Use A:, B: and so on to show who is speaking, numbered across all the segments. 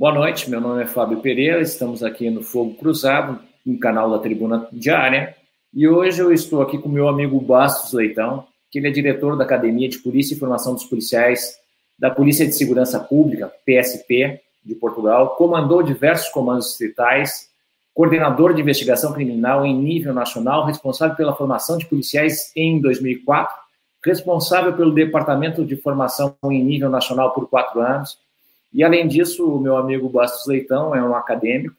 A: Boa noite, meu nome é Fábio Pereira, estamos aqui no Fogo Cruzado, no canal da Tribuna Diária, e hoje eu estou aqui com meu amigo Bastos Leitão, que ele é diretor da Academia de Polícia e Formação dos Policiais da Polícia de Segurança Pública, PSP, de Portugal, comandou diversos comandos distritais, coordenador de investigação criminal em nível nacional, responsável pela formação de policiais em 2004, responsável pelo Departamento de Formação em nível nacional por quatro anos, e, além disso, o meu amigo Bastos Leitão é um acadêmico,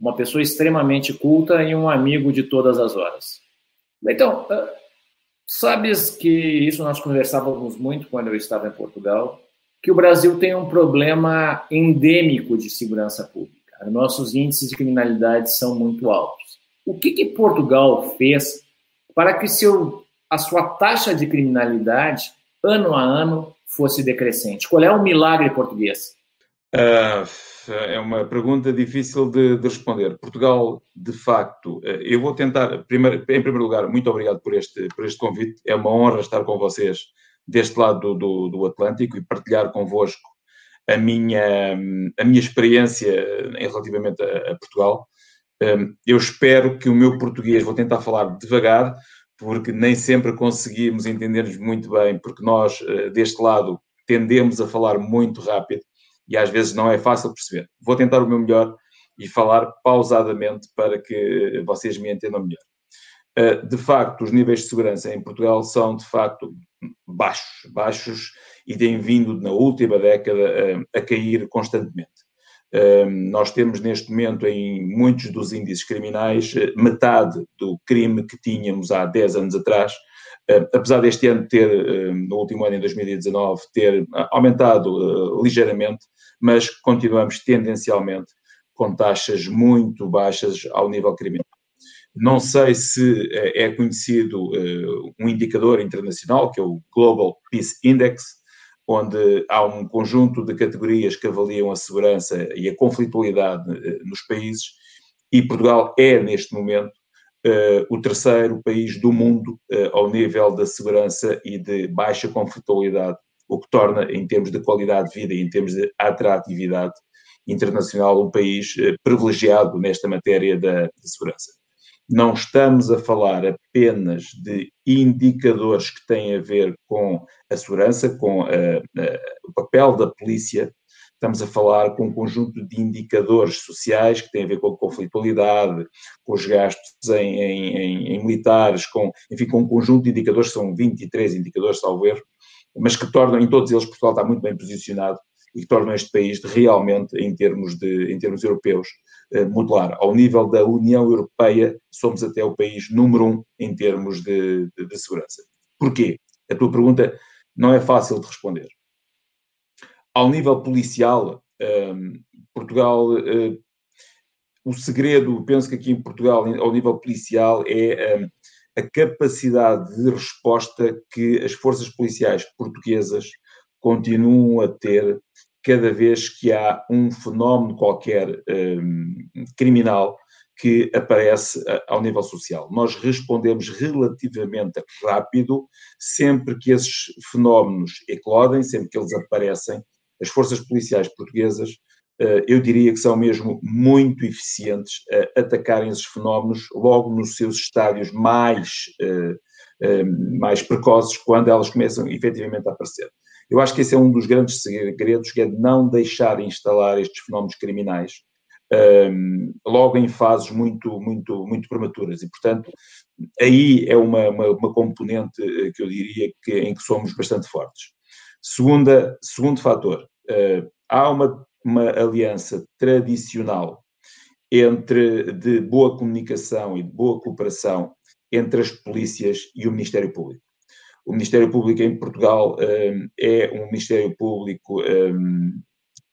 A: uma pessoa extremamente culta e um amigo de todas as horas. Leitão, ah, sabes que isso nós conversávamos muito quando eu estava em Portugal, que o Brasil tem um problema endêmico de segurança pública. Nossos índices de criminalidade são muito altos. O que, que Portugal fez para que seu, a sua taxa de criminalidade, ano a ano, fosse decrescente? Qual é o milagre português?
B: Uh, é uma pergunta difícil de, de, responder. Portugal, de facto, uh, eu vou tentar, primeiro, em primeiro lugar, muito obrigado por este, por este convite. É uma honra estar com vocês deste lado do, do Atlântico e partilhar convosco a minha, a minha experiência relativamente a, a Portugal. Um, eu espero que o meu português, vou tentar falar devagar, porque nem sempre conseguimos entender-nos muito bem, porque nós, uh, deste lado, tendemos a falar muito rápido e às vezes não é fácil perceber. Vou tentar o meu melhor e falar pausadamente para que vocês me entendam melhor. Eh, de facto, os níveis de segurança em Portugal são, de facto, baixos, baixos e têm vindo, na última década, a cair constantemente. Eh, nós temos neste momento, em muitos dos índices criminais, eh, metade do crime que tínhamos há 10 anos atrás, apesar deste ano ter, no último ano, em 2019, ter aumentado ligeiramente, mas continuamos tendencialmente com taxas muito baixas ao nível criminal. Não sei se eh, é conhecido uh, um indicador internacional, que é o Global Peace Index, onde há um conjunto de categorias que avaliam a segurança e a conflitualidade uh, nos países, e Portugal é, neste momento, o terceiro país do mundo ao nível da segurança e de baixa conflitualidade o que torna, em termos de qualidade de vida e em termos de atratividade internacional, um país eh, privilegiado nesta matéria da, segurança. Não estamos a falar apenas de indicadores que têm a ver com a segurança, com a, a, o papel da polícia, estamos a falar com um conjunto de indicadores sociais que têm a ver com a conflitualidade, com os gastos em, em, em militares, com, enfim, com um conjunto de indicadores, são 23 indicadores, erro, mas que tornam, em todos eles, Portugal está muito bem posicionado e que tornam este país realmente, em termos, de, em termos europeus, eh, modular. Ao nível da União Europeia, somos até o país número um em termos de, de, de segurança. Porquê? A tua pergunta não é fácil de responder. Ao nível policial, eh, Portugal, eh, o segredo, penso que aqui em Portugal, ao nível policial, é a capacidade de resposta que as forças policiais portuguesas continuam a ter cada vez que há um fenómeno qualquer um, criminal que aparece ao nível social. Nós respondemos relativamente rápido sempre que esses fenómenos eclodem, sempre que eles aparecem. As forças policiais portuguesas eu diria que são mesmo muito eficientes a atacarem esses fenómenos logo nos seus estádios mais, eh, eh, mais precoces, quando elas começam efetivamente a aparecer. Eu acho que esse é um dos grandes segredos, que é não deixar instalar estes fenómenos criminais logo em fases muito, muito, muito prematuras. E, portanto, aí é uma, uma, uma componente que eu diria que, em que somos bastante fortes. Segunda, segundo fator, há uma uma aliança tradicional entre de boa comunicação e de boa cooperação entre as polícias e o Ministério Público. O Ministério Público em Portugal um, é um Ministério Público um,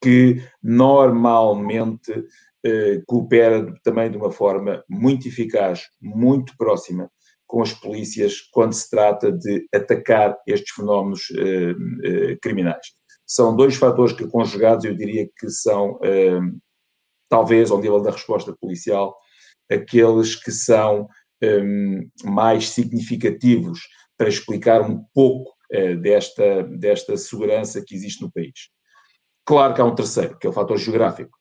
B: que normalmente uh, coopera também de uma forma muito eficaz, muito próxima com as polícias quando se trata de atacar estes fenómenos uh, uh, criminais são dois fatores que, conjugados, eu diria que são, eh, talvez, ao nível da resposta policial, aqueles que são eh, mais significativos para explicar um pouco eh, desta, desta segurança que existe no país. Claro que há um terceiro, que é o fator geográfico.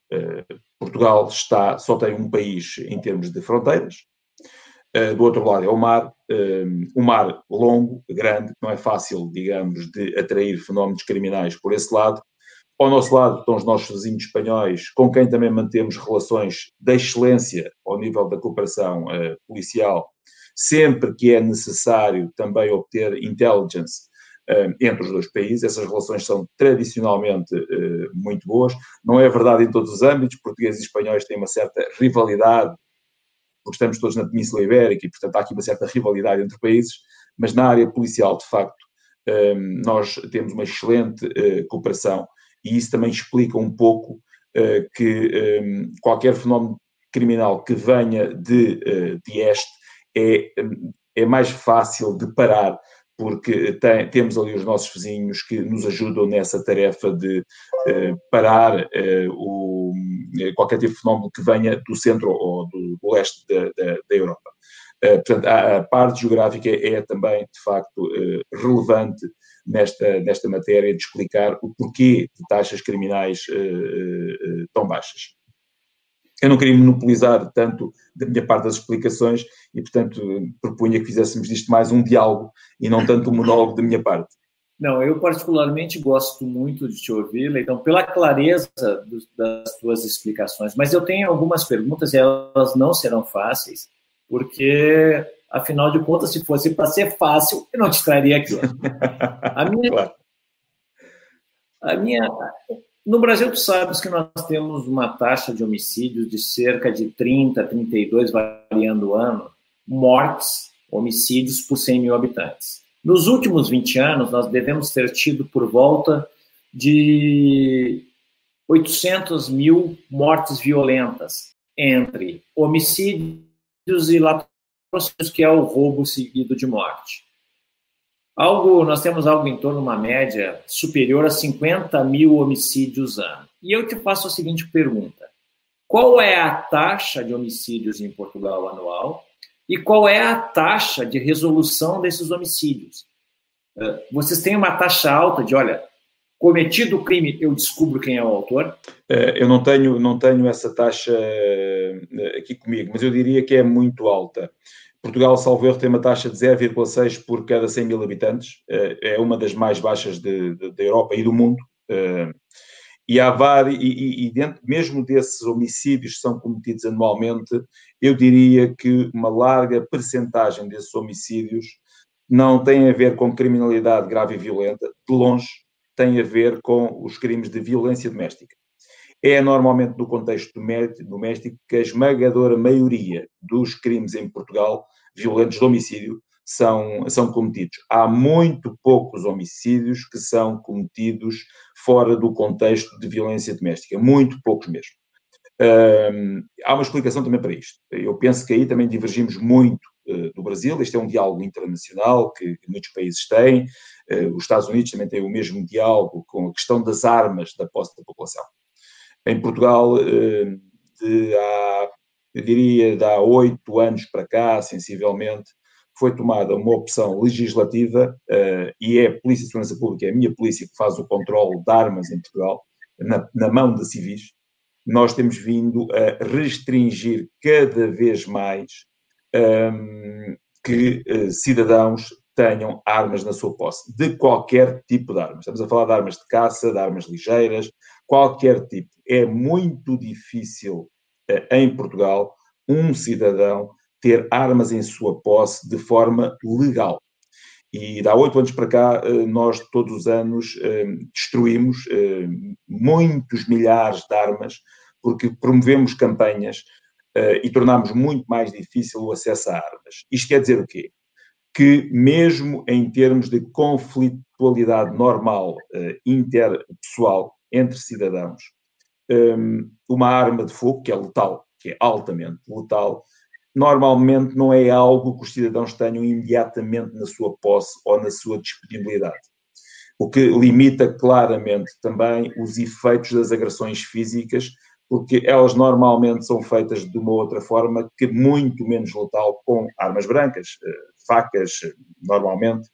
B: Portugal está, só tem um país em termos de fronteiras, eh, do outro lado é o mar, um eh, mar longo, grande, não é fácil, digamos, de atrair fenómenos criminais por esse lado. Ao nosso lado estão os nossos vizinhos espanhóis, com quem também mantemos relações de excelência ao nível da cooperação uh, policial, sempre que é necessário também obter intelligence uh, entre os dois países. Essas relações são tradicionalmente uh, muito boas. Não é verdade em todos os âmbitos, portugueses e espanhóis têm uma certa rivalidade porque estamos todos na Península Ibérica e, portanto, há aqui uma certa rivalidade entre países, mas na área policial, de facto, hum, nós temos uma excelente eh, cooperação e isso também explica um pouco eh, que hum, qualquer fenómeno criminal que venha de, eh, de este é, hum, é mais fácil de parar porque tem, temos ali os nossos vizinhos que nos ajudam nessa tarefa de eh, parar eh, o, qualquer tipo de fenómeno que venha do centro ou do leste da, da, da Europa. portanto, a, parte geográfica é também, de facto, relevante nesta, nesta matéria de explicar o porquê de taxas criminais tão baixas. Eu não queria monopolizar tanto da minha parte das explicações e, portanto, propunha que fizéssemos disto mais um diálogo e não tanto um monólogo da minha parte.
A: Não, eu particularmente gosto muito de te ouvir, então, pela clareza das tuas explicações, mas eu tenho algumas perguntas e elas não serão fáceis, porque, afinal de contas, se fosse para ser fácil, eu não te traria aqui. A minha, claro. a minha, no Brasil, tu sabes que nós temos uma taxa de homicídios de cerca de 30, 32, variando o ano, mortes, homicídios por 100 mil habitantes. Nos últimos 20 anos, nós devemos ter tido por volta de 800 mil mortes violentas entre homicídios e latrocínios, que é o roubo seguido de morte. Algo, nós temos algo em torno de uma média superior a 50 mil homicídios ano. E eu te faço a seguinte pergunta: qual é a taxa de homicídios em Portugal anual e qual é a taxa de resolução desses homicídios? Eh, vocês têm uma taxa alta de, olha, cometido o crime, eu descubro quem é o autor?
B: Eh, eu não tenho, não tenho essa taxa eh, aqui comigo, mas eu diria que é muito alta. Portugal, salvo erro, tem uma taxa de 0,6 por cada 100 mil habitantes, é uma das mais baixas da de, de, de Europa e do mundo. E há vários, e, e, dentro, mesmo desses homicídios que são cometidos anualmente, eu diria que uma larga percentagem desses homicídios não tem a ver com criminalidade grave e violenta, de longe tem a ver com os crimes de violência doméstica. É normalmente no contexto doméstico que a esmagadora maioria dos crimes em Portugal, violentos de homicídio, são, são cometidos. Há muito poucos homicídios que são cometidos fora do contexto de violência doméstica, muito poucos mesmo. Há uma explicação também para isto. Eu penso que aí também divergimos muito uh, do Brasil. Este é um diálogo internacional que, que muitos países têm. Uh, os Estados Unidos também têm o mesmo diálogo com a questão das armas da posse da população. Em Portugal, eh, de há, eu diria, de há oito anos para cá, sensivelmente, foi tomada uma opção legislativa uh, e é a Polícia de Segurança Pública, é a minha polícia que faz o controle de armas em Portugal, na, na mão de civis. Nós temos vindo a restringir cada vez mais um, ehm, que uh, cidadãos tenham armas na sua posse, de qualquer tipo de armas. Estamos a falar de armas de caça, de armas ligeiras, qualquer tipo. É muito difícil eh, em Portugal um cidadão ter armas em sua posse de forma legal. E há oito anos para cá, eh, nós todos os anos eh, destruímos muitos milhares de armas, porque promovemos campanhas e tornamos muito mais difícil o acesso a armas. Isto quer dizer o quê? Que mesmo em termos de conflitualidade normal interpessoal, entre cidadãos um, uma arma de fogo que é letal, que é altamente letal, normalmente não é algo que os cidadãos tenham imediatamente na sua posse ou na sua disponibilidade. O que limita claramente também os efeitos das agressões físicas, porque elas normalmente são feitas de uma outra forma que muito menos letal, com armas brancas, eh, facas, normalmente,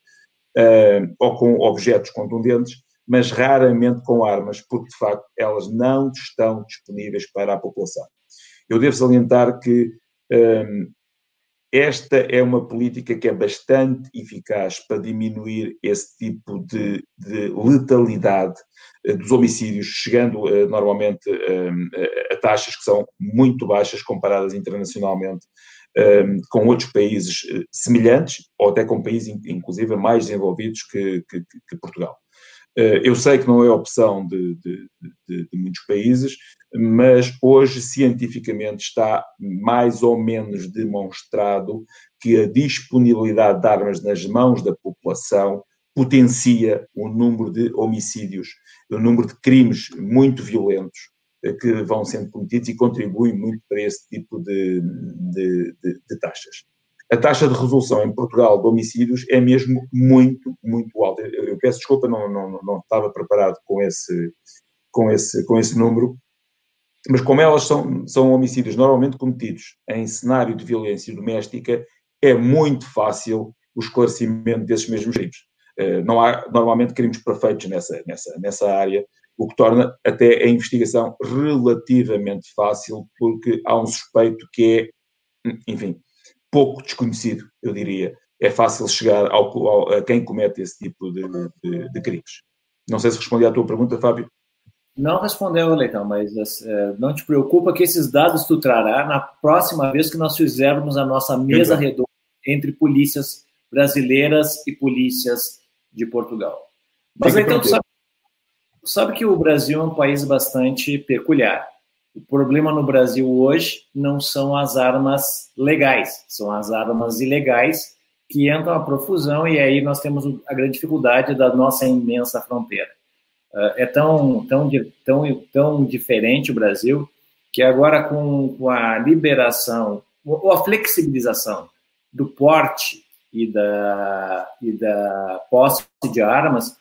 B: eh, ou com objetos contundentes, mas raramente com armas, porque de facto elas não estão disponíveis para a população. Eu devo salientar que esta é uma política que é bastante eficaz para diminuir esse tipo de, de letalidade uh, dos homicídios, chegando uh, normalmente a taxas que são muito baixas comparadas internacionalmente com outros países semelhantes, ou até com países, inclusive, mais desenvolvidos que, que, que Portugal. Eh, eu sei que não é opção de, de, de, de, muitos países, mas hoje cientificamente está mais ou menos demonstrado que a disponibilidade de armas nas mãos da população potencia o número de homicídios, o número de crimes muito violentos eh, que vão sendo cometidos e contribui muito para esse tipo de, de taxas a taxa de resolução em Portugal de homicídios é mesmo muito, muito alta. Eu peço desculpa, não, não, não estava preparado com esse, com esse, com esse número, mas como elas são, são homicídios normalmente cometidos em cenário de violência doméstica, é muito fácil o esclarecimento desses mesmos crimes. Eh, não há normalmente crimes perfeitos nessa, nessa, nessa área, o que torna até a investigação relativamente fácil, porque há um suspeito que é, enfim, pouco desconhecido, eu diria. É fácil chegar ao, ao, a quem comete esse tipo de, de, de, crimes. Não sei se respondi à tua pergunta, Fábio.
A: Não respondeu, Leitão, mas uh, não te preocupa que esses dados tu trará na próxima vez que nós fizermos a nossa mesa redonda entre polícias brasileiras e polícias de Portugal. Mas, Leitão, tu sabe, sabe que o Brasil é um país bastante peculiar. O problema no Brasil hoje não são as armas legais, são as armas ilegais que entram a profusão e aí nós temos a grande dificuldade da nossa imensa fronteira. Ah, é tão, tão, tão, tão diferente o Brasil que agora com, com a liberação ou a flexibilização do porte e da, e da posse de armas,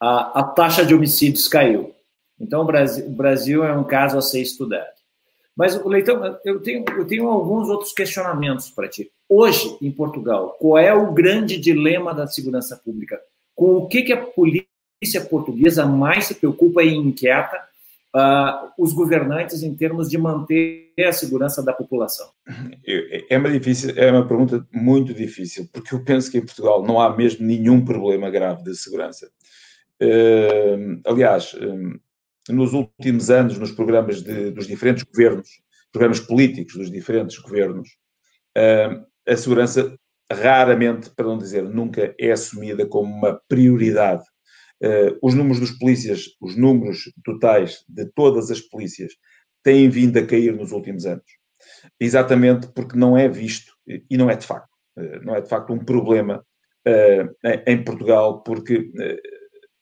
A: a, a taxa de homicídios caiu. Então, o Brasil, o Brasil é um caso a ser estudado. Mas, Leitão, eu tenho, eu tenho alguns outros questionamentos para ti. Hoje, em Portugal, qual é o grande dilema da segurança pública? Com o que, que a polícia portuguesa mais se preocupa e inquieta uh, os governantes em termos de manter a segurança da população?
B: É uma, difícil, é uma pergunta muito difícil, porque eu penso que em Portugal não há mesmo nenhum problema grave de segurança. Uh, aliás, um, nos últimos anos, nos programas de, dos diferentes governos, programas políticos dos diferentes governos, uh, a segurança raramente, para não dizer nunca, é assumida como uma prioridade. Uh, os números dos polícias, os números totais de todas as polícias, têm vindo a cair nos últimos anos. Exatamente porque não é visto, e não é de facto, uh, não é de facto um problema em Portugal, porque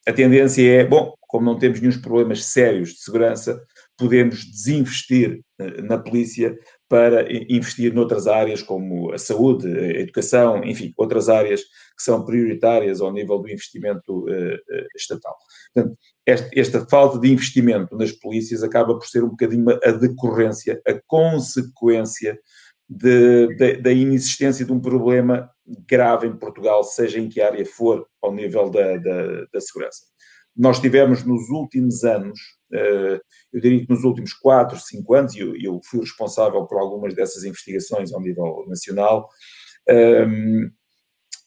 B: a tendência é, bom, como não temos nenhum problemas sérios de segurança, podemos desinvestir eh, na polícia para investir noutras áreas como a saúde, a educação, enfim, outras áreas que são prioritárias ao nível do investimento uh, estatal. Portanto, esta, esta, falta de investimento nas polícias acaba por ser um bocadinho a decorrência, a consequência de, de, da inexistência de um problema grave em Portugal, seja em que área for, ao nível da, da, da segurança. Nós tivemos nos últimos anos, eh, eu diria que nos últimos 4, 5 anos, e eu, eu fui responsável por algumas dessas investigações ao nível nacional, ehm,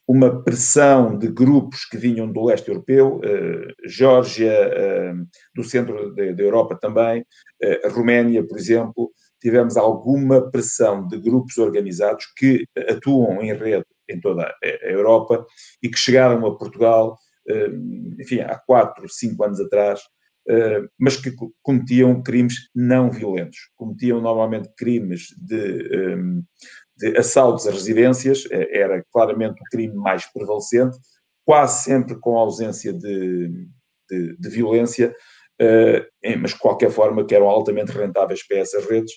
B: uma pressão de grupos que vinham do leste europeu, uh, Geórgia, uh, do centro da Europa também, uh, Roménia, por exemplo, tivemos alguma pressão de grupos organizados que atuam em rede em toda a Europa e que chegaram a Portugal, eh, enfim, há quatro, cinco anos atrás, eh, mas que cometiam crimes não violentos. Cometiam normalmente crimes de, eh, de assaltos a residências, era claramente o crime mais prevalecente, quase sempre com ausência de, de, de violência, mas de qualquer forma que eram altamente rentáveis para essas redes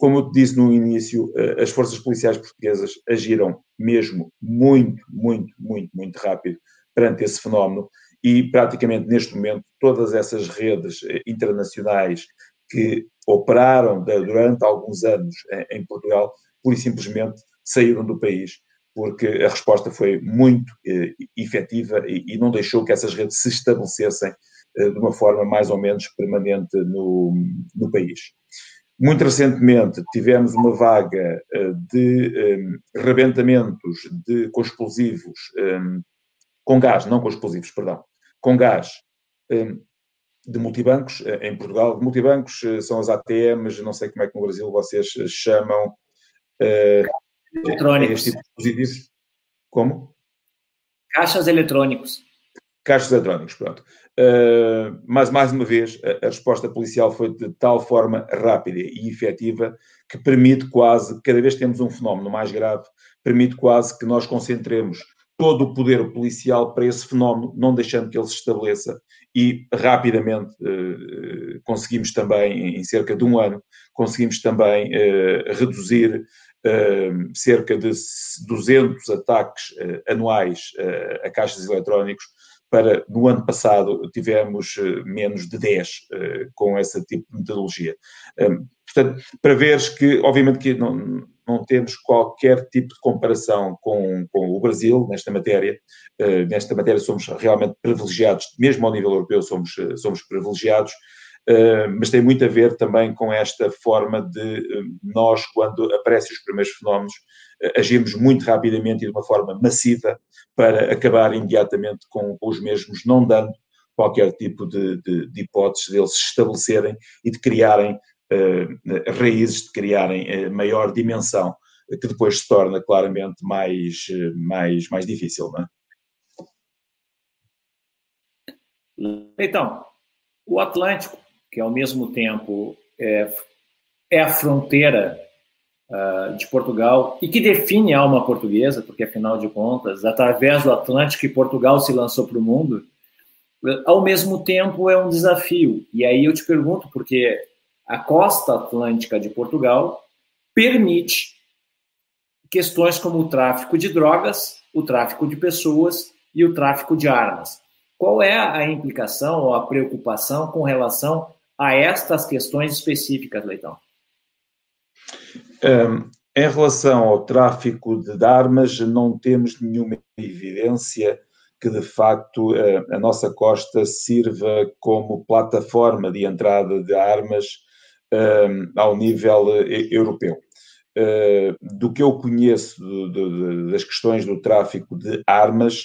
B: como eu te disse no início, eh, as forças policiais portuguesas agiram mesmo muito, muito, muito, muito rápido perante esse fenómeno e praticamente neste momento todas essas redes eh, internacionais que operaram durante alguns anos em Portugal, pura e simplesmente saíram do país, porque a resposta foi muito eh, efetiva e, não deixou que essas redes se estabelecessem de uma forma mais ou menos permanente no, no país. Muito recentemente tivemos uma vaga de um, rebentamentos de, com explosivos, um, com gás, não com explosivos, perdão, com gás um, de multibancos em Portugal. Multibancos são as ATMs, não sei como é que no Brasil vocês chamam.
A: Uh, Eletrônicos. Este tipo de dispositivos.
B: Como?
A: Caixas eletrônicos.
B: Caixas eletrônicos, pronto. Uh, mas, mais uma vez, a, a, resposta policial foi de tal forma rápida e efetiva que permite quase, cada vez que temos um fenómeno mais grave, permite quase que nós concentremos todo o poder policial para esse fenómeno, não deixando que ele se estabeleça e rapidamente uh, conseguimos também, em cerca de um ano, conseguimos também uh, reduzir cerca de 200 ataques anuais a caixas eletrónicos para, no ano passado, tivemos menos de 10 com esse tipo de metodologia. portanto, para veres que, obviamente que não não temos qualquer tipo de comparação com, com o Brasil nesta matéria. Uh, nesta matéria somos realmente privilegiados, mesmo ao nível europeu somos, somos privilegiados, mas tem muito a ver também com esta forma de nós, quando aparecem os primeiros fenómenos, agimos muito rapidamente e de uma forma massiva para acabar imediatamente com, os mesmos, não dando qualquer tipo de, de, de hipóteses deles se estabelecerem e de criarem eh, raízes de criarem eh, maior dimensão, que depois se torna claramente mais, eh, mais, mais difícil, não é?
A: Então, o Atlântico, que ao mesmo tempo é, é a fronteira uh, de Portugal e que define a alma portuguesa, porque afinal de contas, através do Atlântico Portugal se lançou para o mundo, ao mesmo tempo é um desafio. E aí eu te pergunto, porque a costa atlântica de Portugal permite questões como o tráfico de drogas, o tráfico de pessoas e o tráfico de armas. Qual é a implicação ou a preocupação com relação a estas questões específicas, Leitão?
B: Um, em relação ao tráfico de armas, não temos nenhuma evidência que de facto a, a nossa costa sirva como plataforma de entrada de armas uh, ao nível uh, europeu. Uh, do que eu conheço das questões do tráfico de armas,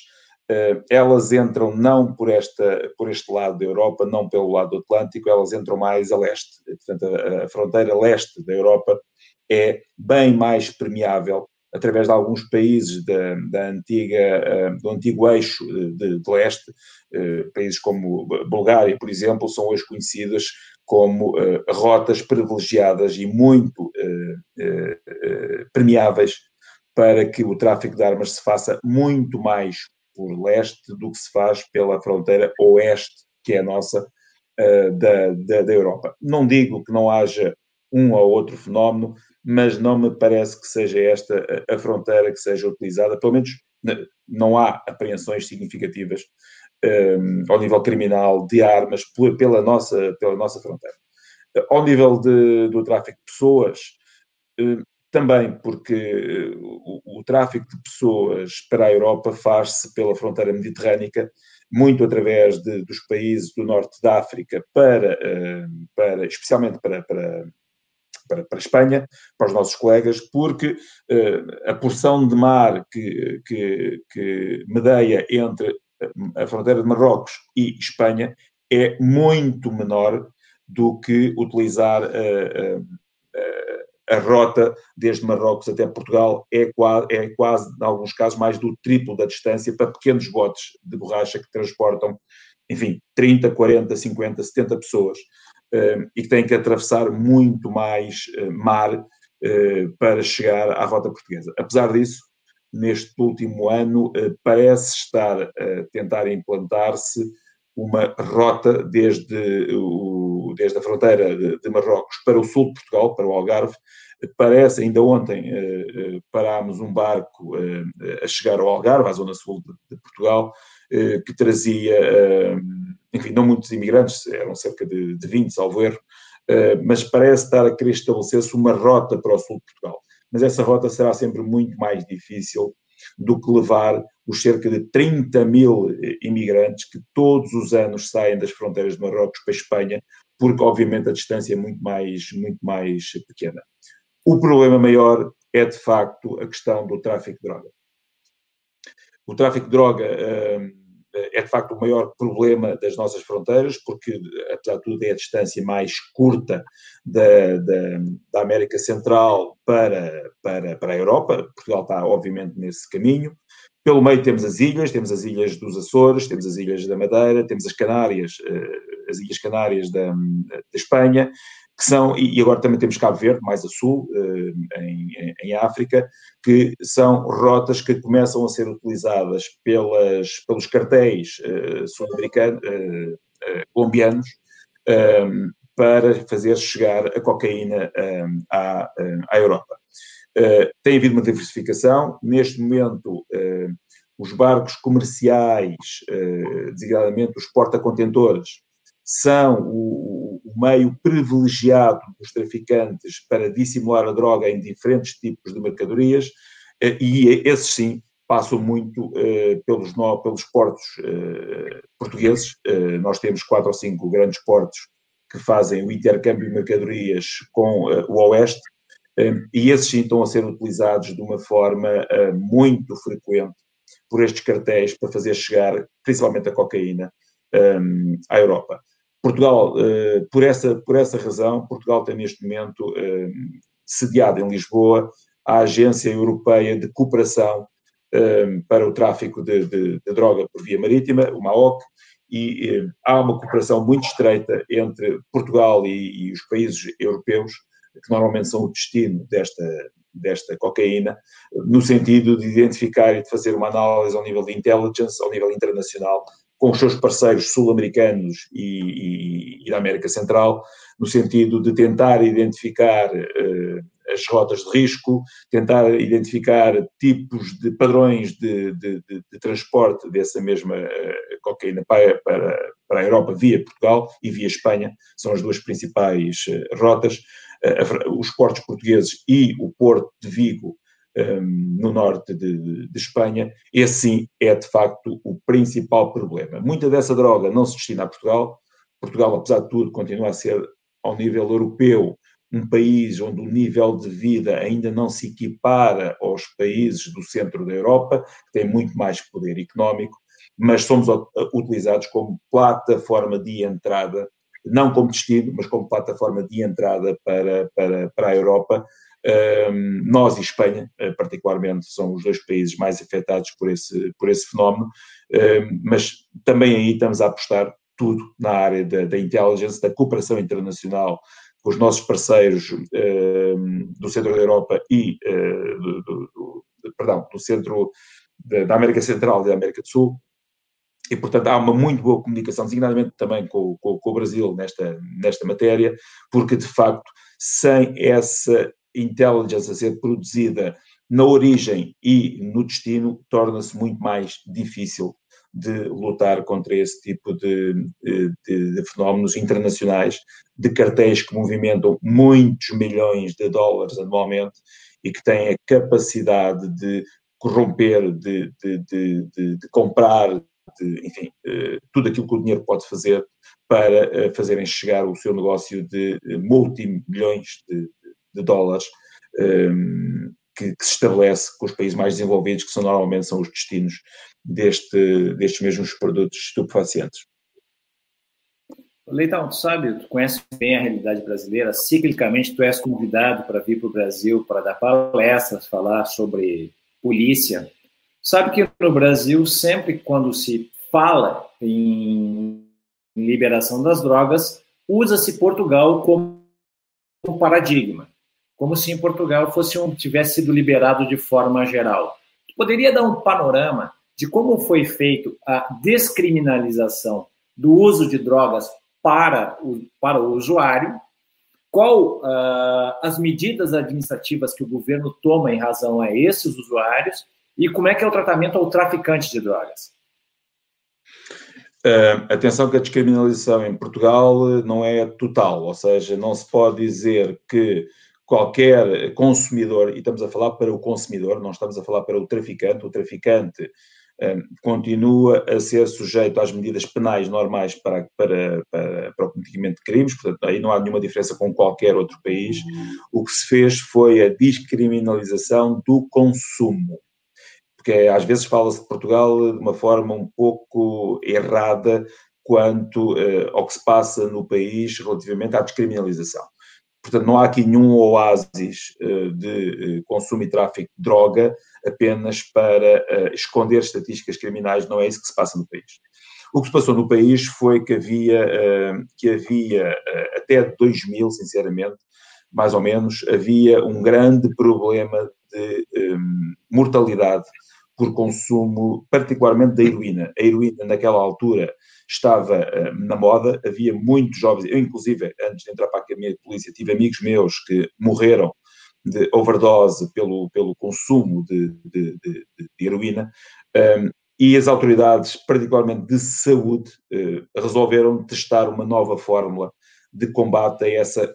B: uh, elas entram não por, esta, por este lado da Europa, não pelo lado Atlântico, elas entram mais a leste. Portanto, a, a fronteira leste da Europa é bem mais permeável através de alguns países da, da antiga, uh, do antigo eixo de, de leste, uh, países como Bulgária, por exemplo, são hoje conhecidas como uh, rotas privilegiadas e muito permeáveis para que o tráfico de armas se faça muito mais por leste do que se faz pela fronteira oeste, que é a nossa, da, da, da, Europa. Não digo que não haja um ou outro fenómeno, mas não me parece que seja esta a, fronteira que seja utilizada, pelo menos não há apreensões significativas um, ao nível criminal de armas pela, nossa, pela nossa fronteira. Ao nível de, do tráfico de pessoas, um, também porque o, o, tráfico de pessoas para a Europa faz-se pela fronteira mediterrânica, muito através de, dos países do norte da África, para, para, especialmente para, para para, para a Espanha, para os nossos colegas, porque uh, a porção de mar que, que, que medeia entre a fronteira de Marrocos e Espanha é muito menor do que utilizar a, a, a, a rota desde Marrocos até Portugal, é quase, é quase, em alguns casos, mais do triplo da distância para pequenos botes de borracha que transportam, enfim, 30, 40, 50, 70 pessoas e que têm que atravessar muito mais eh, mar eh, para chegar à rota portuguesa. Apesar disso, neste último ano, eh, parece estar a tentar implantar-se uma rota desde, o, desde a fronteira de, de, Marrocos para o sul de Portugal, para o Algarve. Parece, ainda ontem eh, eh, parámos um barco eh, a chegar ao Algarve, à zona sul de, de Portugal, eh, que trazia, eh, enfim, não muitos imigrantes, eram cerca de, de 20, salvo erro, mas parece estar a querer estabelecer-se uma rota para o sul de Portugal mas essa rota será sempre muito mais difícil do que levar os cerca de 30 mil imigrantes que todos os anos saem das fronteiras de Marrocos para a Espanha, porque obviamente a distância é muito mais, muito mais pequena. O problema maior é de facto a questão do tráfico de droga. O tráfico de droga hum, é de facto o maior problema das nossas fronteiras, porque, apesar de tudo, é a distância mais curta da, da, da, América Central para, para, para a Europa. Portugal está, obviamente, nesse caminho. Pelo meio temos as ilhas, temos as ilhas dos Açores, temos as ilhas da Madeira, temos as Canárias, eh, as Ilhas Canárias da, da Espanha, que são, e agora também temos Cabo Verde, mais a sul, eh, em, em África, que são rotas que começam a ser utilizadas pelas, pelos cartéis uh, sul-americanos, colombianos, para fazer chegar a cocaína à, à Europa. Tem havido uma diversificação, neste momento os barcos comerciais, designadamente os porta-contentores, são o, o, meio privilegiado dos traficantes para dissimular a droga em diferentes tipos de mercadorias, eh, e esses sim passam muito uh, pelos, pelos portos uh, portugueses. Uh, nós temos quatro ou cinco grandes portos que fazem o intercâmbio de mercadorias com o Oeste, e esses sim estão a ser utilizados de uma forma muito frequente por estes cartéis para fazer chegar, principalmente a cocaína, à Europa. Portugal, eh, por, essa, por essa razão, Portugal tem neste momento sediado em Lisboa a Agência Europeia de Cooperação para o Tráfico de, de, de Droga por Via Marítima, o MAOC, e há uma cooperação muito estreita entre Portugal e, e, os países europeus, que normalmente são o destino desta, desta cocaína, no sentido de identificar e de fazer uma análise ao nível de intelligence, ao nível internacional, com os seus parceiros sul-americanos e, e, e, da América Central, no sentido de tentar identificar uh, as rotas de risco, tentar identificar tipos de padrões de, de, de, de transporte dessa mesma uh, cocaína para, para, para, a Europa via Portugal e via Espanha, são as duas principais uh, rotas. os portos portugueses e o porto de Vigo um, no norte de, de, Espanha, esse sim é de facto o principal problema. Muita dessa droga não se destina a Portugal. Portugal, apesar de tudo, continua a ser, ao nível europeu, um país onde o nível de vida ainda não se equipara aos países do centro da Europa, que têm muito mais poder económico, mas somos utilizados como plataforma de entrada, não como destino, mas como plataforma de entrada para, para, para a Europa, nós e Espanha, eh, particularmente, são os dois países mais afetados por esse, por esse fenómeno, mas também aí estamos a apostar tudo na área da, da da cooperação internacional com os nossos parceiros do centro da Europa e eh, do, do, do, perdão, do centro da América Central e da América do Sul, e, portanto, há uma muito boa comunicação, designadamente também com, com, com, o Brasil nesta, nesta matéria, porque, de facto, sem essa intelligence a ser produzida na origem e no destino, torna-se muito mais difícil de lutar contra esse tipo de, de, de, fenómenos internacionais, de cartéis que movimentam muitos milhões de dólares anualmente e que têm a capacidade de corromper, de, de comprar, enfim, eh, tudo aquilo que o dinheiro pode fazer para eh, fazerem chegar o seu negócio de eh, multimilhões de, de dólares ehm, que, que, se estabelece com os países mais desenvolvidos, que são normalmente são os destinos deste, destes mesmos produtos estupefacientes.
A: Leitão, tu sabe, tu conhece bem a realidade brasileira, ciclicamente tu és convidado para vir para o Brasil para dar palestras, falar sobre polícia. Sabe que no Brasil, sempre quando se fala em liberação das drogas, usa-se Portugal como paradigma como se em Portugal fosse um, tivesse sido liberado de forma geral. Poderia dar um panorama de como foi feito a descriminalização do uso de drogas para o, para o usuário, qual uh, as medidas administrativas que o governo toma em razão a esses usuários e como é que é o tratamento ao traficante de drogas.
B: Uh, atenção que a descriminalização em Portugal não é total, ou seja, não se pode dizer que qualquer consumidor, e estamos a falar para o consumidor, não estamos a falar para o traficante, o traficante um, continua a ser sujeito às medidas penais normais para, para, para, para, o cometimento de crimes, portanto, aí não há nenhuma diferença com qualquer outro país. O que se fez foi a descriminalização do consumo. Porque às vezes fala-se de Portugal de uma forma um pouco errada quanto uh, ao que se passa no país relativamente à descriminalização. Portanto, não há aqui nenhum oásis uh, de uh, consumo e tráfico de droga apenas para esconder estatísticas criminais, não é isso que se passa no país. O que se passou no país foi que havia, que havia até 2000, sinceramente, mais ou menos, havia um grande problema de mortalidade por consumo, particularmente da heroína. A heroína, naquela altura, estava uh, na moda, havia muitos jovens, eu, inclusive, antes de entrar para a Academia de Polícia, tive amigos meus que morreram de overdose pelo, pelo consumo de, de, de, de heroína. Um, e as autoridades, particularmente de saúde, uh, resolveram testar uma nova fórmula de combate a essa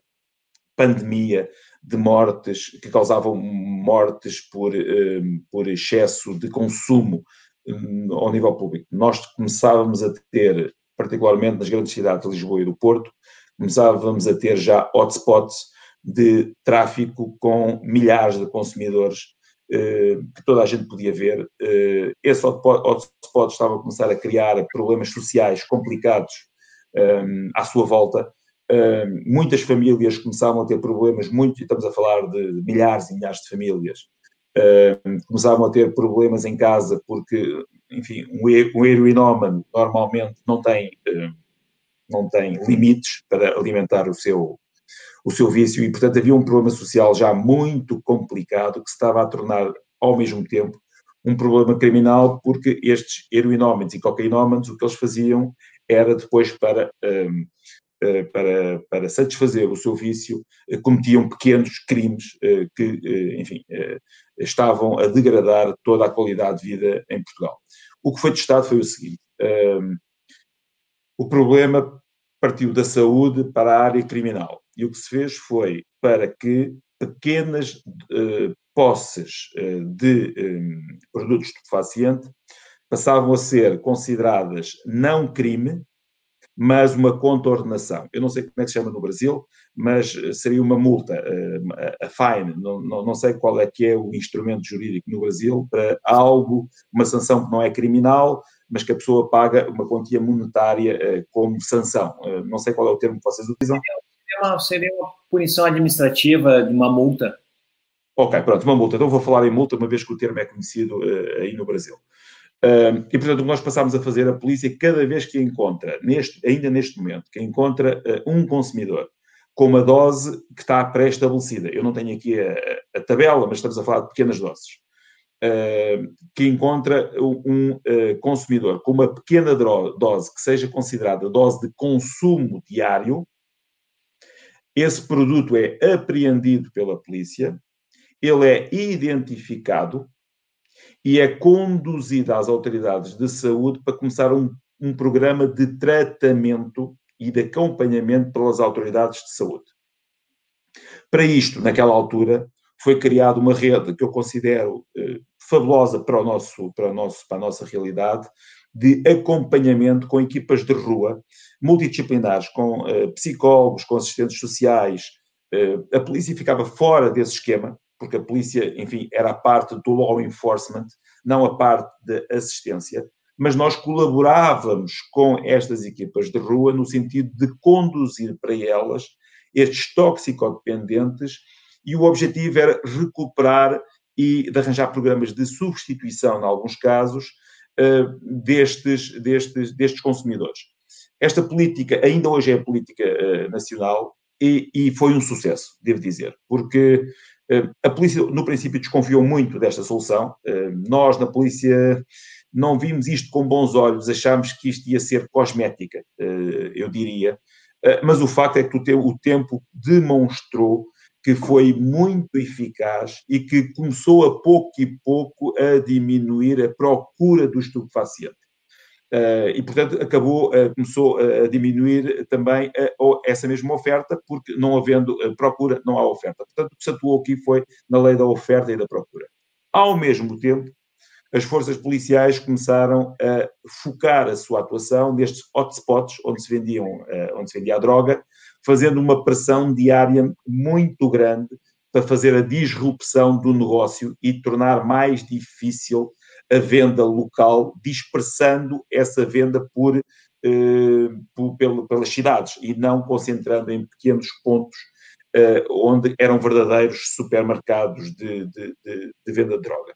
B: pandemia de mortes, que causavam mortes por, um, por excesso de consumo um, ao nível público. Nós começávamos a ter, particularmente nas grandes cidades de Lisboa e do Porto, começávamos a ter já hotspots de tráfico com milhares de consumidores uh, que toda a gente podia ver. Uh, esse hotspot estava a começar a criar problemas sociais complicados um, à sua volta muitas famílias começavam a ter problemas, muito, estamos a falar de milhares e milhares de famílias, uh, começavam a ter problemas em casa porque, enfim, um, um heroinómano normalmente não tem, uh, não tem limites para alimentar o seu, o seu vício e, portanto, havia um problema social já muito complicado que se estava a tornar, ao mesmo tempo, um problema criminal porque estes heroinómanos e cocainómanos, o que eles faziam era depois para para, para satisfazer o seu vício, eh, cometiam pequenos crimes eh, que, enfim, estavam a degradar toda a qualidade de vida em Portugal. O que foi testado foi o seguinte: o problema partiu da saúde para a área criminal e o que se fez foi para que pequenas posses de produtos estupefacientes passavam a ser consideradas não crime mas uma contornação. Eu não sei como é que se chama no Brasil, mas seria uma multa, eh, a fine, não, não, não, sei qual é que é o instrumento jurídico no Brasil para algo, uma sanção que não é criminal, mas que a pessoa paga uma quantia monetária eh, como sanção. Eh, não sei qual é o termo que vocês utilizam.
A: Seria uma, seria uma punição administrativa de uma multa.
B: Ok, pronto, uma multa. Então vou falar em multa, uma vez que o termo é conhecido aí no Brasil. Uh, e, portanto, o que nós passámos a fazer, a polícia, cada vez que encontra, neste, ainda neste momento, que encontra uh, um consumidor com uma dose que está pré-estabelecida, eu não tenho aqui a, a, tabela, mas estamos a falar de pequenas doses, uh, que encontra um consumidor com uma pequena dose que seja considerada dose de consumo diário, esse produto é apreendido pela polícia, ele é identificado e é conduzida às autoridades de saúde para começar um, um programa de tratamento e de acompanhamento pelas autoridades de saúde. Para isto, naquela altura, foi criada uma rede que eu considero eh, fabulosa para, o nosso, para, o nosso, para a nossa realidade, de acompanhamento com equipas de rua, multidisciplinares, com eh, psicólogos, com assistentes sociais. Eh, a polícia ficava fora desse esquema, porque a polícia, enfim, era a parte do law enforcement, não a parte da assistência, mas nós colaborávamos com estas equipas de rua no sentido de conduzir para elas estes toxicodependentes e o objetivo era recuperar e de arranjar programas de substituição, em alguns casos, eh, destes, destes, destes consumidores. Esta política ainda hoje é política eh, nacional e, e foi um sucesso, devo dizer, porque a polícia, no princípio, desconfiou muito desta solução. Eh, nós, na polícia, não vimos isto com bons olhos, achámos que isto ia ser cosmética, eh, eu diria. Mas o facto é que o tempo demonstrou que foi muito eficaz e que começou a pouco e pouco a diminuir a procura do estupefaciente. Uh, e, portanto, acabou, uh, começou a diminuir também essa mesma oferta, porque não havendo procura, não há oferta. Portanto, o que se atuou aqui foi na lei da oferta e da procura. Ao mesmo tempo, as forças policiais começaram a focar a sua atuação nestes hotspots onde se, vendiam, onde se vendia a droga, fazendo uma pressão diária muito grande para fazer a disrupção do negócio e tornar mais difícil a venda local, dispersando essa venda por, eh, por pelas cidades e não concentrando em pequenos pontos eh, onde eram verdadeiros supermercados de, de, de, de, venda de droga.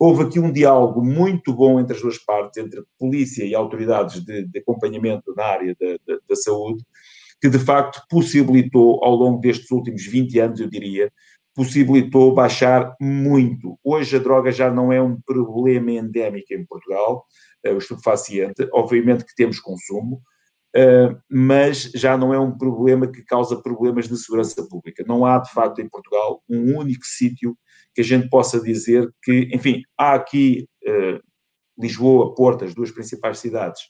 B: Houve aqui um diálogo muito bom entre as duas partes, entre polícia e autoridades de, acompanhamento na área da, da saúde, que de facto possibilitou ao longo destes últimos 20 anos, eu diria, possibilitou baixar muito. Hoje a droga já não é um problema endémico em Portugal, uh, o estupefaciente, obviamente que temos consumo, uh, mas já não é um problema que causa problemas de segurança pública. Não há, de facto, em Portugal um único sítio que a gente possa dizer que, enfim, há aqui uh, Lisboa, Porto, as duas principais cidades,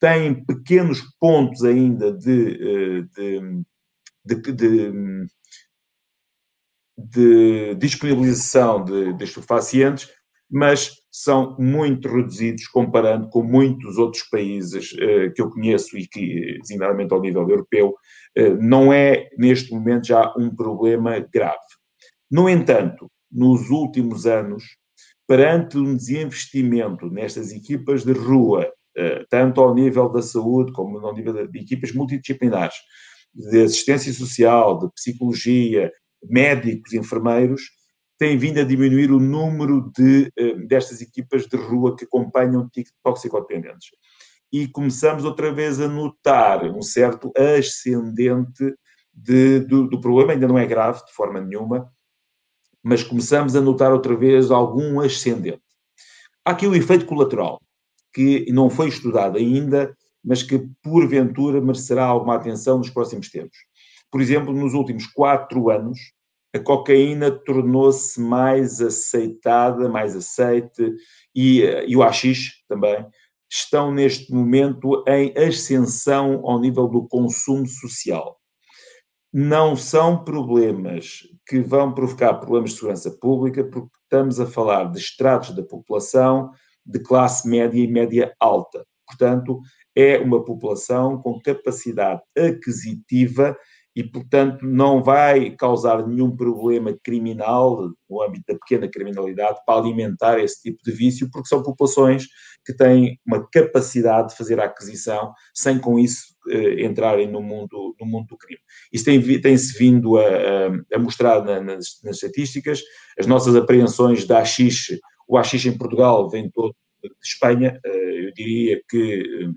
B: têm pequenos pontos ainda de, de, de, de de disponibilização de, de estupefacientes, mas são muito reduzidos comparando com muitos outros países eh, que eu conheço e que, designadamente ao nível europeu, eh, não é neste momento já um problema grave. No entanto, nos últimos anos, perante um desinvestimento nestas equipas de rua, eh, tanto ao nível da saúde como ao nível de equipas multidisciplinares, de assistência social, de psicologia, médicos, enfermeiros, tem vindo a diminuir o número de, eh, destas equipas de rua que acompanham toxicodependentes. E começamos outra vez a notar um certo ascendente de, do, do, problema, ainda não é grave de forma nenhuma, mas começamos a notar outra vez algum ascendente. Há aqui o efeito colateral, que não foi estudado ainda, mas que porventura merecerá alguma atenção nos próximos tempos. Por exemplo, nos últimos quatro anos, a cocaína tornou-se mais aceitada, mais aceite, e, eh, e o AX também, estão neste momento em ascensão ao nível do consumo social. Não são problemas que vão provocar problemas de segurança pública, porque estamos a falar de estratos da população de classe média e média alta. Portanto, é uma população com capacidade aquisitiva e, portanto, não vai causar nenhum problema criminal no âmbito da pequena criminalidade para alimentar esse tipo de vício, porque são populações que têm uma capacidade de fazer a aquisição sem com isso eh, entrarem no mundo, no mundo do crime. Isso tem-se tem vindo a, a, mostrar na, nas, nas, estatísticas, as nossas apreensões da AX, o AX em Portugal vem todo de Espanha, eh, eu diria que, eh,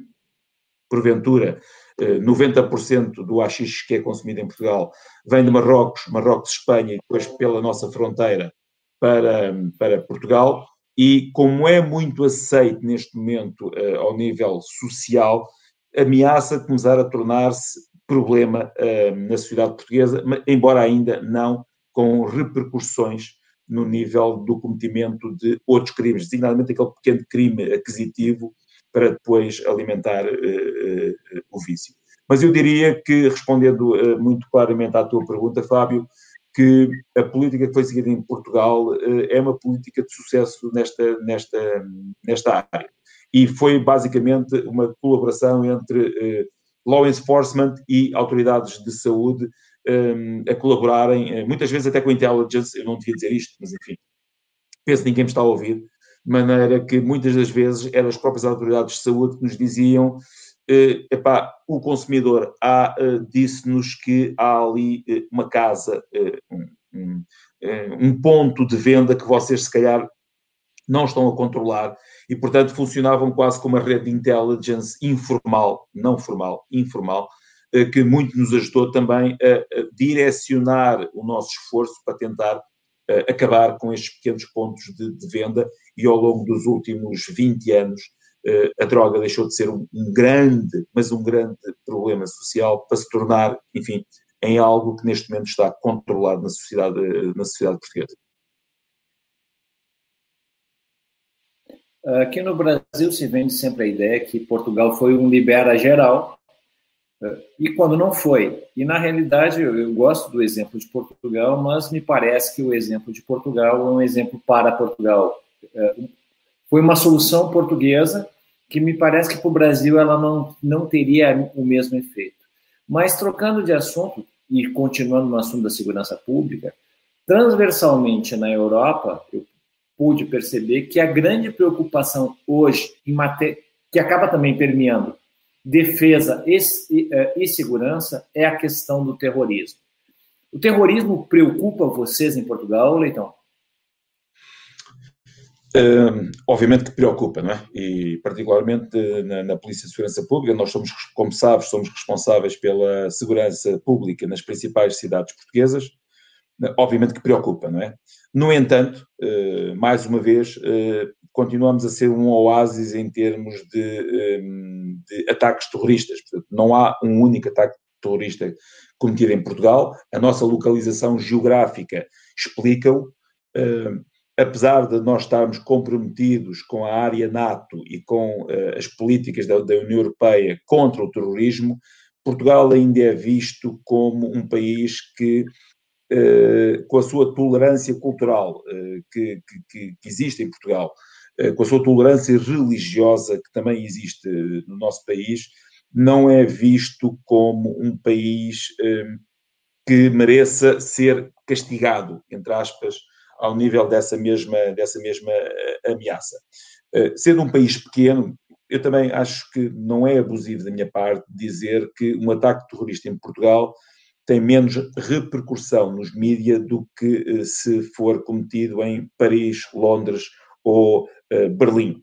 B: porventura, 90% do AX que é consumido em Portugal vem de Marrocos, Marrocos, Espanha e depois pela nossa fronteira para, para Portugal. E como é muito aceito neste momento uh, ao nível social, ameaça começar a tornar-se problema uh, na sociedade portuguesa, embora ainda não com repercussões no nível do cometimento de outros crimes, designadamente aquele pequeno crime aquisitivo para depois alimentar uh, uh, o vício. Mas eu diria que, respondendo uh, muito claramente à tua pergunta, Fábio, que a política que foi seguida em Portugal é uma política de sucesso nesta, nesta, nesta área. E foi basicamente uma colaboração entre law enforcement e autoridades de saúde um, a colaborarem, muitas vezes até com intelligence, eu não devia dizer isto, mas enfim, penso que ninguém me está a ouvir, de maneira que muitas das vezes eram as próprias autoridades de saúde que nos diziam eh, epá, o consumidor eh, disse-nos que há ali eh, uma casa, eh, um, eh, um, ponto de venda que vocês se calhar não estão a controlar e, portanto, funcionavam quase como uma rede de intelligence informal, não formal, informal, eh, que muito nos ajudou também a, a direcionar o nosso esforço para tentar acabar com estes pequenos pontos de, de, venda e ao longo dos últimos 20 anos uh, a droga deixou de ser um, grande, mas um grande problema social para se tornar, enfim, em algo que neste momento está controlado na sociedade, na sociedade portuguesa.
A: Aqui no Brasil se vende sempre a ideia que Portugal foi um libera geral, e quando não foi. E na realidade eu, eu, gosto do exemplo de Portugal, mas me parece que o exemplo de Portugal é um exemplo para Portugal. Foi uma solução portuguesa que me parece que para o Brasil ela não, não teria o mesmo efeito. Mas trocando de assunto e continuando no assunto da segurança pública, transversalmente na Europa, eu pude perceber que a grande preocupação hoje em matéria que acaba também permeando defesa e, e, eh, e, segurança é a questão do terrorismo. O terrorismo preocupa vocês em Portugal, Leitão?
B: Obviamente que preocupa, não é? E particularmente na, na, Polícia de Segurança Pública, nós somos, como sabes, somos responsáveis pela segurança pública nas principais cidades portuguesas. Obviamente que preocupa, não é? No entanto, uh, mais uma vez, eh, continuamos a ser um oásis em termos de, um, de ataques terroristas. Portanto, não há um único ataque terrorista cometido em Portugal. A nossa localização geográfica explica-o apesar de nós estarmos comprometidos com a área NATO e com uh, as políticas da, da, União Europeia contra o terrorismo, Portugal ainda é visto como um país que, uh, com a sua tolerância cultural uh, que, que, que, existe em Portugal, com a sua tolerância religiosa que também existe no nosso país, não é visto como um país que mereça ser castigado, entre aspas, ao nível dessa mesma, dessa mesma eh, ameaça. Eh, sendo um país pequeno, eu também acho que não é abusivo da minha parte dizer que um ataque terrorista em Portugal tem menos repercussão nos mídias do que eh, se for cometido em Paris, Londres ou Berlim.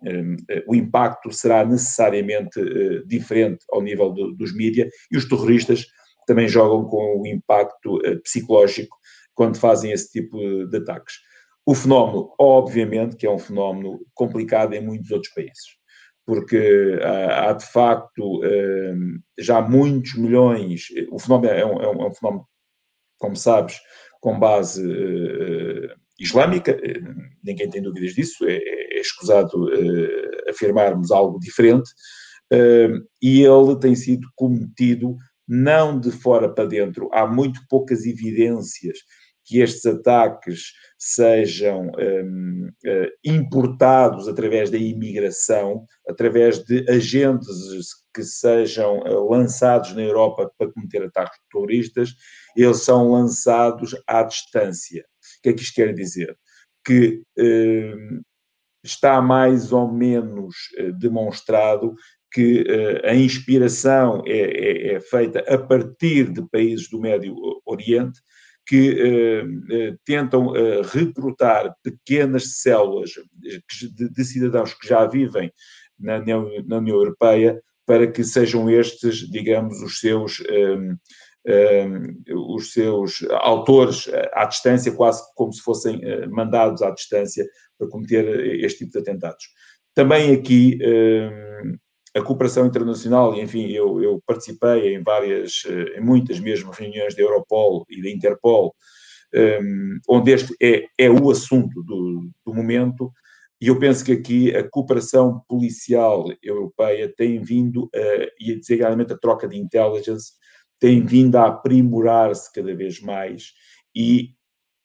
B: o impacto será necessariamente diferente ao nível do, dos mídias e os terroristas também jogam com o impacto psicológico quando fazem esse tipo de ataques. O fenómeno, obviamente, que é um fenómeno complicado em muitos outros países, porque há, de facto hum, já muitos milhões. O fenómeno é um, é um é fenómeno, como sabes, com base uh, islâmica, ninguém tem dúvidas disso, é, é escusado uh, afirmarmos algo diferente, e ele tem sido cometido não de fora para dentro, há muito poucas evidências que estes ataques sejam um, uh, eh, importados através da imigração, através de agentes que sejam uh, lançados na Europa para cometer ataques terroristas, eles são lançados à distância. O que é que isto quer dizer? Que uh, está mais ou menos eh, demonstrado que a inspiração é, é, é feita a partir de países do Médio Oriente, que eh, eh, tentam eh, recrutar pequenas células de, de, cidadãos que já vivem na União, na União, Europeia para que sejam estes, digamos, os seus, um, os seus autores à distância, quase como se fossem mandados à distância para cometer este tipo de atentados. Também aqui um, a cooperação internacional, enfim, eu, eu, participei em várias, eh, em muitas mesmo reuniões da Europol e da Interpol, um, ehm, onde este é, é o assunto do, do, momento, e eu penso que aqui a cooperação policial europeia tem vindo, a, e desigualmente a troca de intelligence, tem vindo a aprimorar-se cada vez mais, e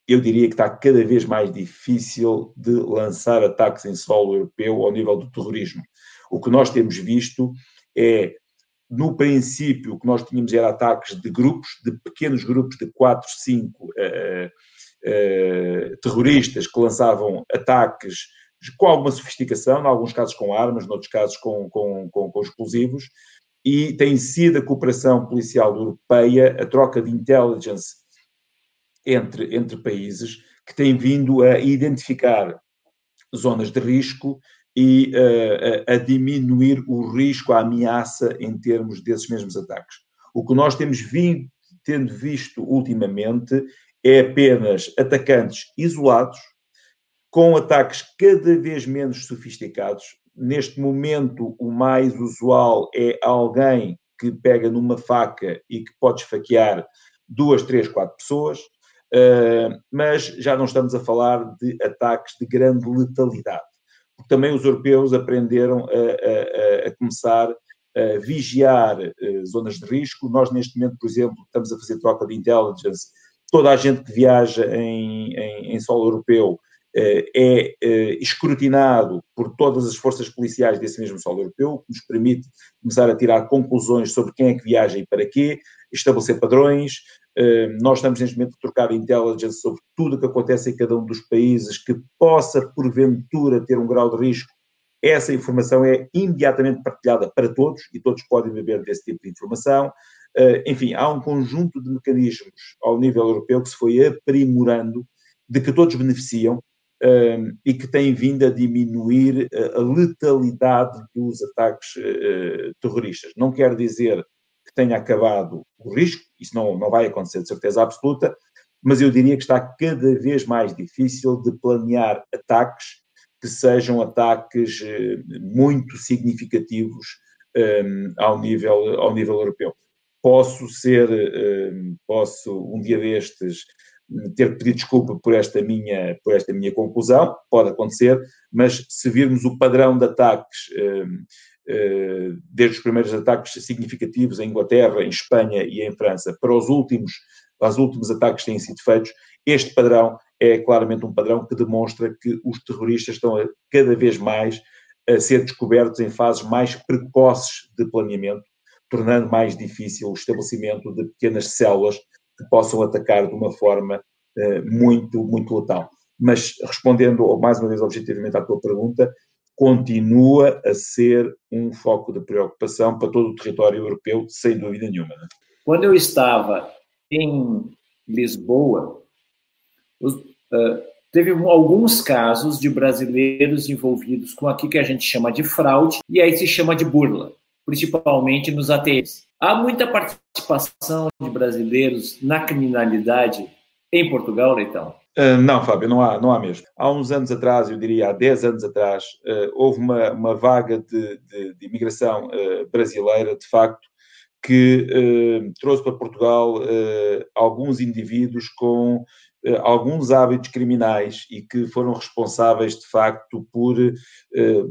B: eu diria que está cada vez mais difícil de lançar ataques em solo europeu ao nível do terrorismo. O que nós temos visto é, no princípio, o que nós tínhamos era ataques de grupos, de pequenos grupos de 4, 5 uh, uh, terroristas que lançavam ataques com alguma sofisticação, em alguns casos com armas, noutros casos com, com, com, com explosivos, e tem sido a cooperação policial europeia, a troca de intelligence entre, entre países, que tem vindo a identificar zonas de risco e uh, a, a diminuir o risco, a ameaça em termos desses mesmos ataques. O que nós temos vindo, tendo visto ultimamente é apenas atacantes isolados, com ataques cada vez menos sofisticados. Neste momento, o mais usual é alguém que pega numa faca e que pode esfaquear duas, três, quatro pessoas, uh, mas já não estamos a falar de ataques de grande letalidade também os europeus aprenderam a, a, a começar a vigiar uh, zonas de risco. Nós, neste momento, por exemplo, estamos a fazer troca de intelligence. Toda a gente que viaja em, em, em solo europeu uh, é uh, escrutinado por todas as forças policiais desse mesmo solo europeu, que nos permite começar a tirar conclusões sobre quem é que viaja e para quê, estabelecer padrões, nós estamos neste momento a trocar intelligence sobre tudo o que acontece em cada um dos países que possa, porventura, ter um grau de risco. Essa informação é imediatamente partilhada para todos e todos podem beber desse tipo de informação. Ah, enfim, há um conjunto de mecanismos ao nível europeu que se foi aprimorando, de que todos beneficiam e que têm vindo a diminuir a letalidade dos ataques ah, terroristas. Não quer dizer que tenha acabado o risco, isso não, não vai acontecer de certeza absoluta, mas eu diria que está cada vez mais difícil de planear ataques que sejam ataques eh, muito significativos um, ehm, ao, nível, ao nível europeu. Posso ser, um, ehm, posso um dia destes ter pedido desculpa por esta minha, por esta minha conclusão, pode acontecer, mas se virmos o padrão de ataques um, ehm, eh, desde os primeiros ataques significativos em Inglaterra, em Espanha e em França, para os últimos, os últimos ataques que têm sido feitos, este padrão é claramente um padrão que demonstra que os terroristas estão a, cada vez mais a ser descobertos em fases mais precoces de planeamento, tornando mais difícil o estabelecimento de pequenas células que possam atacar de uma forma uh, muito, muito letal. Mas respondendo mais uma vez objetivamente à tua pergunta, continua a ser um foco de preocupação para todo o território europeu, sem dúvida nenhuma. Né?
A: Quando eu estava em Lisboa, os, uh, teve alguns casos de brasileiros envolvidos com aquilo que a gente chama de fraude, e aí se chama de burla, principalmente nos ATMs. Há muita participação de brasileiros na criminalidade em Portugal, Leitão?
B: Uh, não, Fábio, não há, não há mesmo. Há uns anos atrás, eu diria há 10 anos atrás, uh, houve uma, uma vaga de, de, de imigração uh, brasileira, de facto, que trouxe para Portugal alguns indivíduos com alguns hábitos criminais e que foram responsáveis, de facto, por,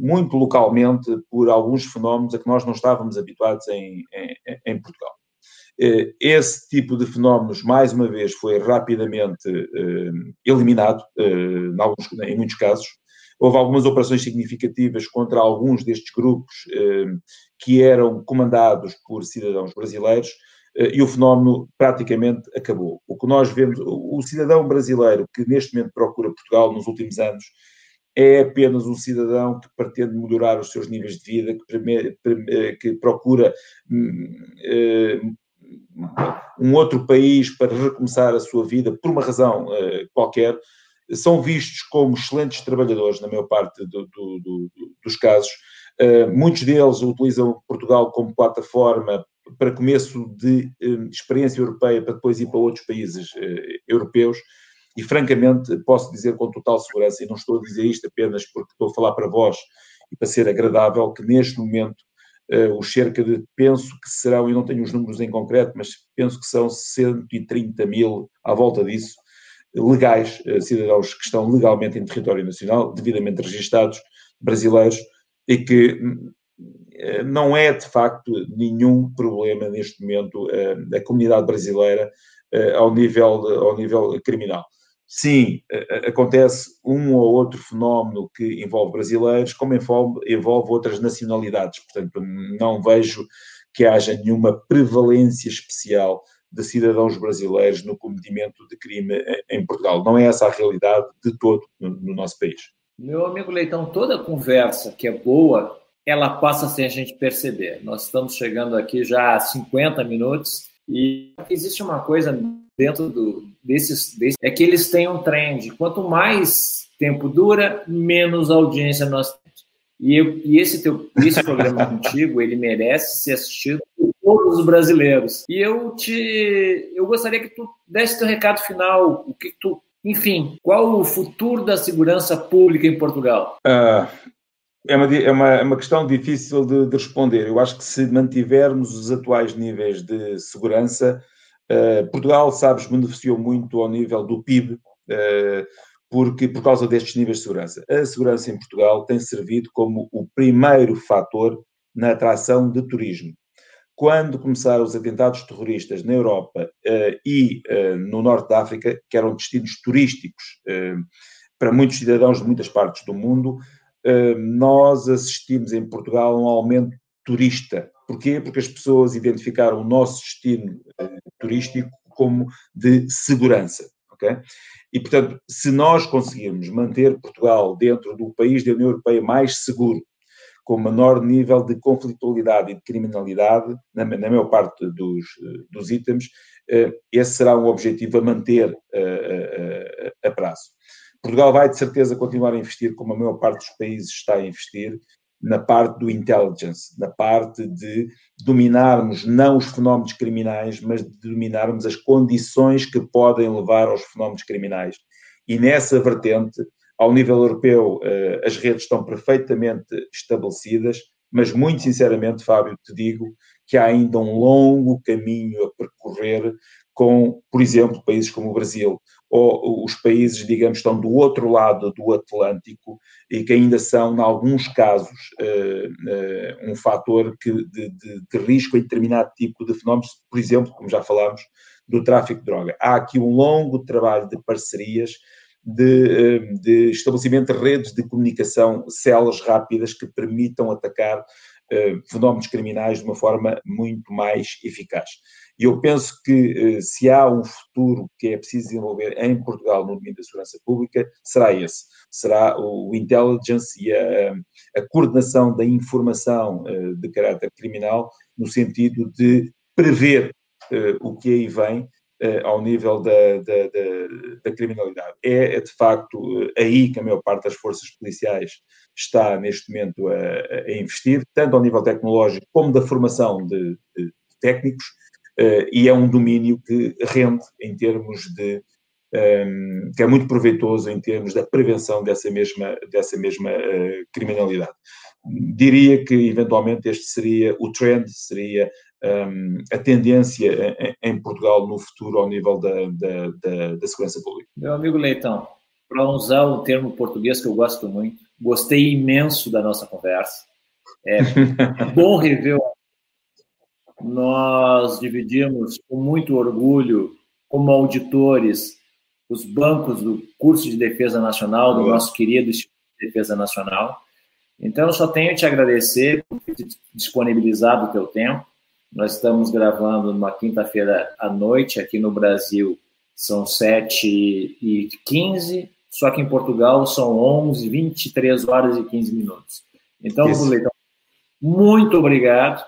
B: muito localmente, por alguns fenómenos a que nós não estávamos habituados em, em, em Portugal. Eh, esse tipo de fenómenos, mais uma vez, foi rapidamente eh, eliminado, eh, em, muitos casos. Houve algumas operações significativas contra alguns destes grupos que eram comandados por cidadãos brasileiros e o fenómeno praticamente acabou. O que nós vemos, o cidadão brasileiro que neste momento procura Portugal nos últimos anos é apenas um cidadão que pretende melhorar os seus níveis de vida, que, que procura hum, um outro país para recomeçar a sua vida por uma razão uh, qualquer, são vistos como excelentes trabalhadores, na maior parte do, do, do, dos casos. Uh, muitos deles utilizam Portugal como plataforma para começo de uh, experiência europeia, para depois ir para outros países europeus. E, francamente, posso dizer com total segurança, e não estou a dizer isto apenas porque estou a falar para vós e para ser agradável, que neste momento uh, os cerca de, penso que serão, e não tenho os números em concreto, mas penso que são 130 mil à volta disso, legais, uh, cidadãos que estão legalmente em território nacional, devidamente registados, brasileiros, e que uh, não é de facto nenhum problema neste momento a comunidade brasileira ao nível, ao nível criminal. Sim, acontece um ou outro fenómeno que envolve brasileiros, como envolve, envolve outras nacionalidades. Portanto, não vejo que haja nenhuma prevalência especial de cidadãos brasileiros no cometimento de crime em Portugal. Não é essa a realidade de todo no, no nosso país.
A: Meu amigo Leitão, toda conversa que é boa, ela passa sem a gente perceber. Nós estamos chegando aqui já a 50 minutos e existe uma coisa dentro do, desses, desses, é que eles têm um trend. Quanto mais tempo dura, menos audiência nós temos. E, eu, e esse, teu, esse programa contigo, ele merece ser assistido por todos os brasileiros. E eu te, eu gostaria que tu desse teu recado final, o que tu, enfim, qual o futuro da segurança pública em Portugal?
B: Uh, é, uma, é, uma, é uma questão difícil de, de responder. Eu acho que se mantivermos os atuais níveis de segurança, Uh, Portugal, sabes, beneficiou muito ao nível do PIB, uh, porque por causa destes níveis de segurança. A segurança em Portugal tem servido como o primeiro fator na atração de turismo. Quando começaram os atentados terroristas na Europa uh, e no Norte da África, que eram destinos turísticos para muitos cidadãos de muitas partes do mundo, nós assistimos em Portugal a um aumento turista. Porquê? Porque as pessoas identificaram o nosso destino turístico como de segurança. Okay? E, portanto, se nós conseguirmos manter Portugal dentro do país da União Europeia mais seguro, com menor nível de conflitualidade e de criminalidade, na, na maior parte dos, dos itens, eh, esse será um objetivo a manter eh, a, eh, a prazo. Portugal vai, de certeza, continuar a investir, como a maior parte dos países está a investir, na parte do intelligence, na parte de dominarmos não os fenómenos criminais, mas de dominarmos as condições que podem levar aos fenómenos criminais. E nessa vertente, ao nível europeu, eh, as redes estão perfeitamente estabelecidas, mas muito sinceramente, Fábio, te digo que há ainda um longo caminho a percorrer com, por exemplo, países como o Brasil, ou os países, digamos, estão do outro lado do Atlântico e que ainda são, em alguns casos, uh, uh, um fator que, de, de, de, risco em determinado tipo de fenómenos, por exemplo, como já falámos, do tráfico de droga. Há aqui um longo trabalho de parcerias, de, eh, de estabelecimento de redes de comunicação, células rápidas que permitam atacar fenómenos criminais de uma forma muito mais eficaz. E eu penso que uh, se há um futuro que é preciso desenvolver em Portugal no domínio da segurança pública, será esse. Será o, intelligence e a, a, coordenação da informação uh, de caráter criminal, no sentido de prever o que aí vem ao nível da, da, da, da, criminalidade. É, é, de facto aí que a maior parte das forças policiais está neste momento a, a investir, tanto ao nível tecnológico como da formação de, de técnicos, e é um domínio que rende em termos de um, ehm, que é muito proveitoso em termos da prevenção dessa mesma, dessa mesma uh, criminalidade. Diria que, eventualmente, este seria o trend, seria um, ehm, a tendência em, em, Portugal no futuro ao nível da, da, da, da segurança pública.
A: Meu amigo Leitão, para usar o termo português que eu gosto muito, gostei imenso da nossa conversa. É bom rever nós dividimos com muito orgulho, como auditores, os bancos do curso de defesa nacional, do nosso querido Instituto de Defesa Nacional. Então, eu só tenho te agradecer por ter disponibilizado o teu tempo. Nós estamos gravando numa quinta-feira à noite, aqui no Brasil são 7 e 15, só que em Portugal são 11, 23 horas e 15 minutos. Então, Leitão, muito obrigado.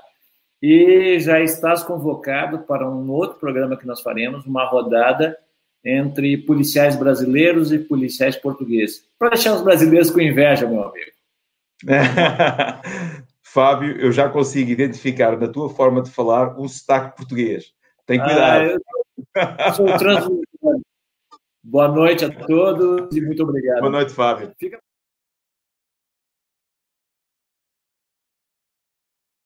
A: E já estás convocado para um outro programa que nós faremos, uma rodada entre policiais brasileiros e policiais portugueses. Para deixar os brasileiros com inveja, meu amigo.
B: Fábio, eu já consigo identificar na tua forma de falar o sotaque português. Tem cuidado. Ah, eu
A: sou Boa noite a todos e muito obrigado.
B: Boa noite, Fábio. Fica...